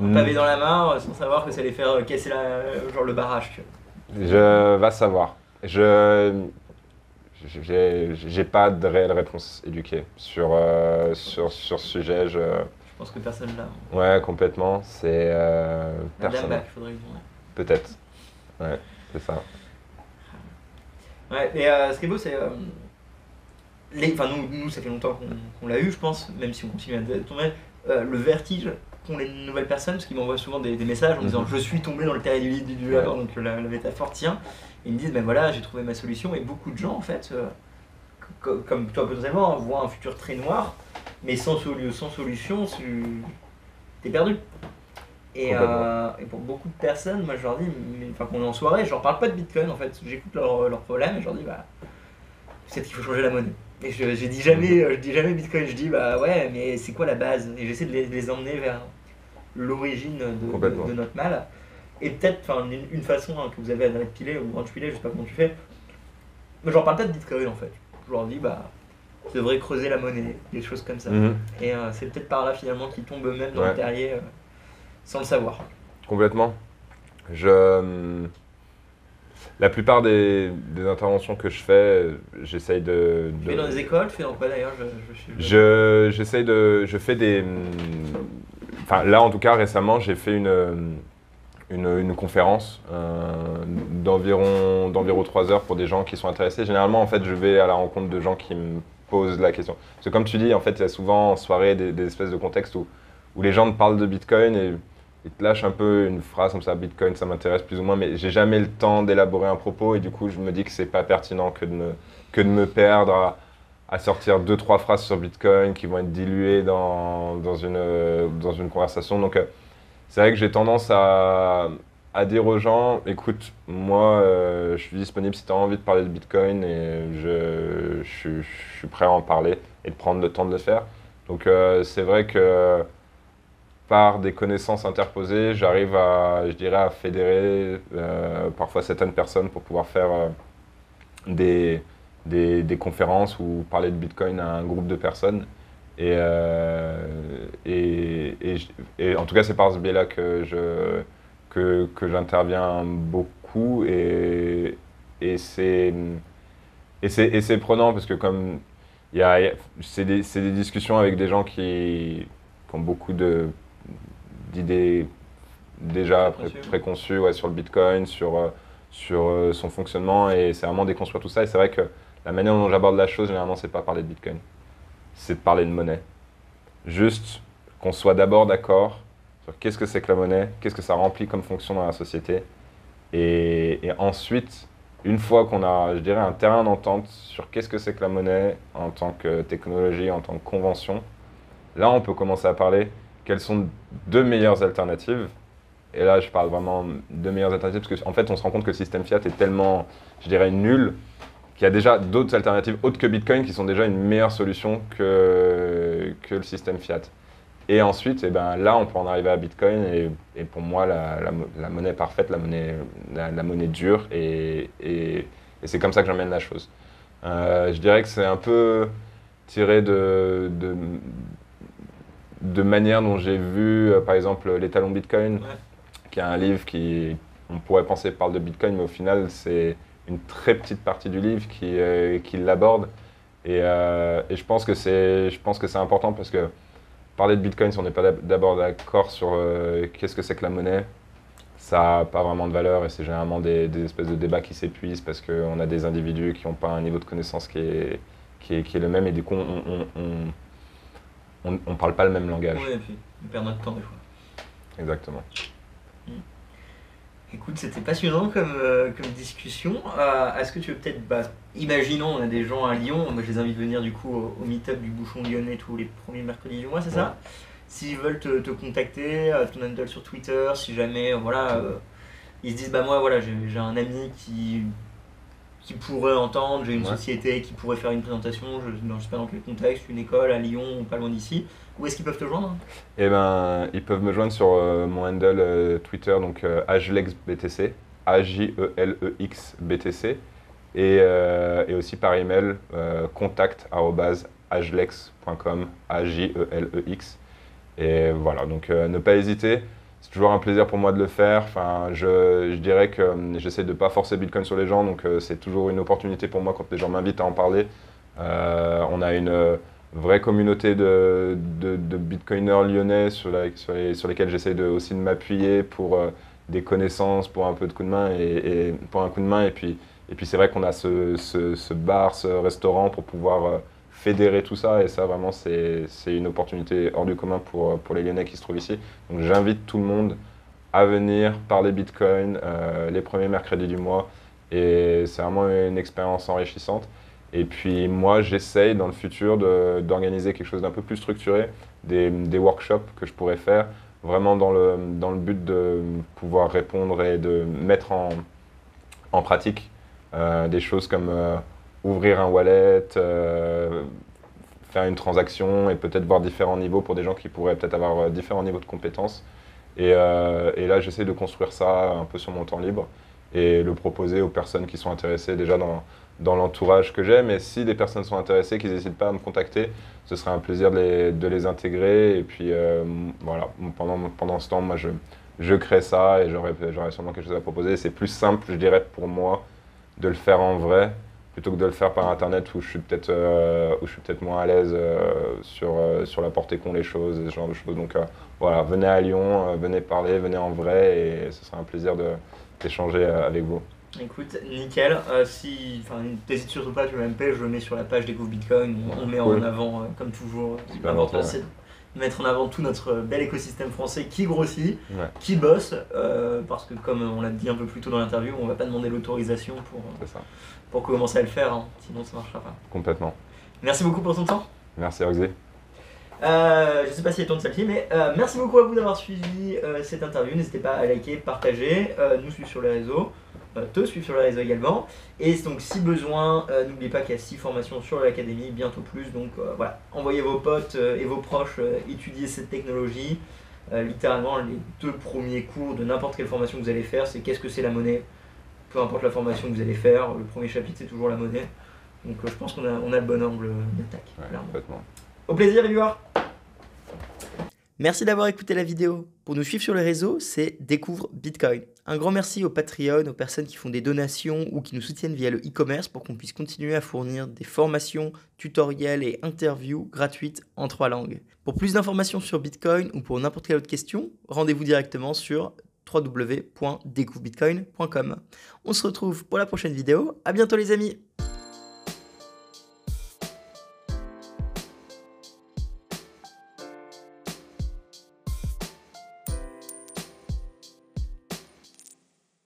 [SPEAKER 1] Un pavé dans la mare sans savoir que ça allait faire casser la, genre le barrage.
[SPEAKER 2] Je va savoir. Je j'ai pas de réelle réponse éduquée sur euh, sur sur ce sujet. Je
[SPEAKER 1] Je pense que personne l'a.
[SPEAKER 2] ouais complètement. C'est euh, personne.
[SPEAKER 1] Faudrait.
[SPEAKER 2] Peut-être. Ouais, c'est ça.
[SPEAKER 1] Ouais, mais euh, ce qui est beau, c'est. euh, les- Enfin, nous, nous, ça fait longtemps qu'on l'a eu, je pense, même si on continue à tomber. le vertige qu'ont les nouvelles personnes, parce qu'ils m'envoient souvent des, des messages en disant
[SPEAKER 2] Mhm.
[SPEAKER 1] Je suis tombé dans le terrier du lit du
[SPEAKER 2] Ouais.
[SPEAKER 1] donc la, la métaphore tient. Ils me disent Ben voilà, j'ai trouvé ma solution. Et beaucoup de gens, en fait, euh, co- comme toi potentiellement, voient un futur très noir, mais sans, solu- sans solution, tu es perdu. Et, euh, et pour beaucoup de personnes, moi je leur dis, mais, enfin qu'on est en soirée, je leur parle pas de Bitcoin en fait, j'écoute leurs leurs problèmes et je leur dis, bah, peut-être qu'il faut changer la monnaie. Et je, je dis jamais, euh, je dis jamais Bitcoin, je dis, bah ouais, mais c'est quoi la base? Et j'essaie de les, de les emmener vers l'origine de,
[SPEAKER 2] Complètement.
[SPEAKER 1] de- de notre mal. Et peut-être, une, une façon hein, que vous avez à piler ou de piler, je sais pas comment tu fais, mais je leur parle pas de Bitcoin en fait. Je leur dis, bah, tu devrais creuser la monnaie, des choses comme ça.
[SPEAKER 2] Mhm.
[SPEAKER 1] Et euh, c'est peut-être par là finalement qu'ils tombent eux-mêmes dans
[SPEAKER 2] Ouais.
[SPEAKER 1] le terrier euh, sans le savoir.
[SPEAKER 2] Complètement. Je la plupart des, des interventions que je fais, j'essaye de,
[SPEAKER 1] Tu
[SPEAKER 2] de-
[SPEAKER 1] fais dans des écoles, tu fais dans quoi d'ailleurs je, je,
[SPEAKER 2] de, je fais des, enfin là en tout cas récemment j'ai fait une, une, conférence euh, d'environ, d'environ 3 heures pour des gens qui sont intéressés. Généralement en fait je vais à la rencontre de gens qui me posent la question. Parce que comme tu dis en fait il y a souvent en soirée des, espèces de contextes où, où les gens te parlent de Bitcoin et ils te lâchent un peu une phrase comme ça, Bitcoin ça m'intéresse plus ou moins, mais j'ai jamais le temps d'élaborer un propos et du coup je me dis que c'est pas pertinent que de me, que de me perdre à, à sortir deux, trois phrases sur Bitcoin qui vont être diluées dans, dans, une, dans une conversation. Donc, euh, c'est vrai que j'ai tendance à, à dire aux gens écoute, moi, euh, je suis disponible si tu as envie de parler de Bitcoin et je, je, suis- je suis prêt à en parler et de prendre le temps de le faire. Donc, euh, c'est vrai que par des connaissances interposées, j'arrive à, je dirais, à fédérer euh, parfois certaines personnes pour pouvoir faire des, des, des conférences ou parler de Bitcoin à un groupe de personnes. Et, euh, et, et, je- et en tout cas, c'est par ce biais-là que je que, que j'interviens beaucoup et, et c'est et prenant parce que comme il y a, c'est des, discussions avec des gens qui, qui ont beaucoup de d'idées déjà pré-
[SPEAKER 1] Préconçues.
[SPEAKER 2] ouais, sur le Bitcoin, sur sur euh, son fonctionnement et c'est vraiment déconstruire tout ça. Et c'est vrai que la manière dont j'aborde la chose, généralement, c'est pas parler de Bitcoin, c'est de parler de monnaie. Juste qu'on soit d'abord d'accord sur qu'est-ce que c'est que la monnaie, qu'est-ce que ça remplit comme fonction dans la société. Et, ensuite, une fois qu'on a, je dirais, un terrain d'entente sur qu'est-ce que c'est que la monnaie en tant que technologie, en tant que convention, là, on peut commencer à parler quelles sont deux meilleures alternatives et là, je parle vraiment de meilleures alternatives parce qu'en en fait, on se rend compte que le système fiat est tellement, je dirais, nul qu'il y a déjà d'autres alternatives autres que Bitcoin qui sont déjà une meilleure solution que, que le système fiat. Et ensuite, eh ben, là, on peut en arriver à Bitcoin et, et pour moi, la, la mo- la monnaie parfaite, la monnaie, la, la monnaie dure et, et, et c'est comme ça que j'emmène la chose. Euh, je dirais que c'est un peu tiré de, de, de manière dont j'ai vu, euh, par exemple, Les Talons Bitcoin,
[SPEAKER 1] Ouais.
[SPEAKER 2] qui est un livre qui, on pourrait penser, parle de Bitcoin, mais au final, c'est une très petite partie du livre qui, euh, qui l'aborde. Et, euh, et je pense que c'est je pense que c'est important parce que parler de Bitcoin, si on n'est pas d'ab- d'abord d'accord sur euh, qu'est-ce que c'est que la monnaie, ça n'a pas vraiment de valeur et c'est généralement des, des espèces de débats qui s'épuisent parce qu'on a des individus qui n'ont pas un niveau de connaissance qui est, qui est, qui est le même et du coup, on ne on, on parle pas le même langage.
[SPEAKER 1] Et puis on perd notre temps des fois.
[SPEAKER 2] Exactement.
[SPEAKER 1] Écoute, c'était passionnant comme, euh, comme discussion. Euh, Est-ce que tu veux peut-être, bah, imaginons, on a des gens à Lyon, moi je les invite à venir du coup au, au meet-up du Bouchon Lyonnais tous les premiers mercredis du mois, c'est ça? S'ils veulent te, te contacter, euh, ton handle sur Twitter, si jamais, voilà, ils se disent, bah moi voilà, j'ai un ami qui, qui pourrait entendre, j'ai une
[SPEAKER 2] Ouais.
[SPEAKER 1] société qui pourrait faire une présentation, je ne sais pas dans quel contexte, une école à Lyon ou pas loin d'ici. Où est-ce qu'ils peuvent te joindre?
[SPEAKER 2] Eh ben, ils peuvent me joindre sur euh, mon handle euh, Twitter, donc euh, AGLEXBTC, A-J-E-L-E-X BTC, et, euh, et aussi par email contact arobase aglex.com, A-J-E-L-E-X. Et voilà, donc ne pas hésiter. Toujours un plaisir pour moi de le faire. Enfin, je, je dirais que euh, j'essaie de ne pas forcer Bitcoin sur les gens, donc euh, c'est toujours une opportunité pour moi quand les gens m'invitent à en parler. Euh, on a une vraie communauté de, de, bitcoiners lyonnais sur, la- sur, les- sur lesquels j'essaie de, aussi de m'appuyer pour des connaissances, pour un peu de coup de main et, pour un coup de main. Et puis, et puis c'est vrai qu'on a ce, ce, bar, ce restaurant pour pouvoir fédérer tout ça. Et ça, vraiment, c'est une opportunité hors du commun pour, pour les Lyonnais qui se trouvent ici. Donc j'invite tout le monde à venir parler Bitcoin euh, les premiers mercredis du mois. Et c'est vraiment une expérience enrichissante. Et puis moi, j'essaye dans le futur d'organiser quelque chose d'un peu plus structuré, des, des workshops que je pourrais faire, vraiment dans le, dans le but de pouvoir répondre et de mettre en, en pratique euh, des choses comme euh, ouvrir un wallet, euh, faire une transaction et peut-être voir différents niveaux pour des gens qui pourraient peut-être avoir euh, différents niveaux de compétences. Et, euh, et là, j'essaie de construire ça un peu sur mon temps libre et le proposer aux personnes qui sont intéressées déjà dans, dans l'entourage que j'ai. Mais si des personnes sont intéressées, qu'ils n'hésitent pas à me contacter, ce serait un plaisir de les, de les intégrer. Et puis voilà, pendant, pendant ce temps, moi, je, je crée ça et j'aurai j'aurai sûrement quelque chose à proposer. C'est plus simple, je dirais, pour moi de le faire en vrai plutôt que de le faire par internet où je suis peut-être euh, où je suis peut-être moins à l'aise euh, sur, euh, sur la portée qu'ont les choses et ce genre de choses. Donc voilà, venez à Lyon, venez parler, venez en vrai et ce sera un plaisir de- d'échanger avec vous.
[SPEAKER 1] Écoute, nickel. Si, enfin, n'hésite surtout pas, tu m'appelles, je le mets sur la page Découvre Bitcoin. On, on met en avant, comme toujours, Mettre en avant tout notre bel écosystème français qui grossit,
[SPEAKER 2] Ouais.
[SPEAKER 1] qui bosse, euh, parce que comme on l'a dit un peu plus tôt dans l'interview, on va pas demander l'autorisation pour,
[SPEAKER 2] ça,
[SPEAKER 1] pour commencer à le faire, hein, sinon ça marchera pas.
[SPEAKER 2] complètement.
[SPEAKER 1] Merci beaucoup pour ton temps.
[SPEAKER 2] Merci Roxy.
[SPEAKER 1] Euh, je sais pas s'il y a ton de celle-ci, mais euh, merci beaucoup à vous d'avoir suivi euh, cette interview. N'hésitez pas à liker, partager, nous suivre sur les réseaux, te suivre sur les réseaux également. Et donc, si besoin, euh, n'oubliez pas qu'il y a 6 formations sur l'académie, bientôt plus. Donc euh, voilà, envoyez vos potes euh, et vos proches euh, étudier cette technologie. Euh, littéralement, les deux premiers cours de n'importe quelle formation que vous allez faire, c'est qu'est-ce que c'est la monnaie. Peu importe la formation que vous allez faire, le premier chapitre c'est toujours la monnaie. Donc euh, je pense qu'on a, on a le bon angle d'attaque.
[SPEAKER 2] Ouais.
[SPEAKER 1] Au plaisir, viewers Merci d'avoir écouté la vidéo. Pour nous suivre sur les réseaux, c'est Découvre Bitcoin. Un grand merci aux Patreon, aux personnes qui font des donations ou qui nous soutiennent via le e-commerce pour qu'on puisse continuer à fournir des formations, tutoriels et interviews gratuites en trois langues. Pour plus d'informations sur Bitcoin ou pour n'importe quelle autre question, rendez-vous directement sur www.découvrebitcoin.com. On se retrouve pour la prochaine vidéo. À bientôt les amis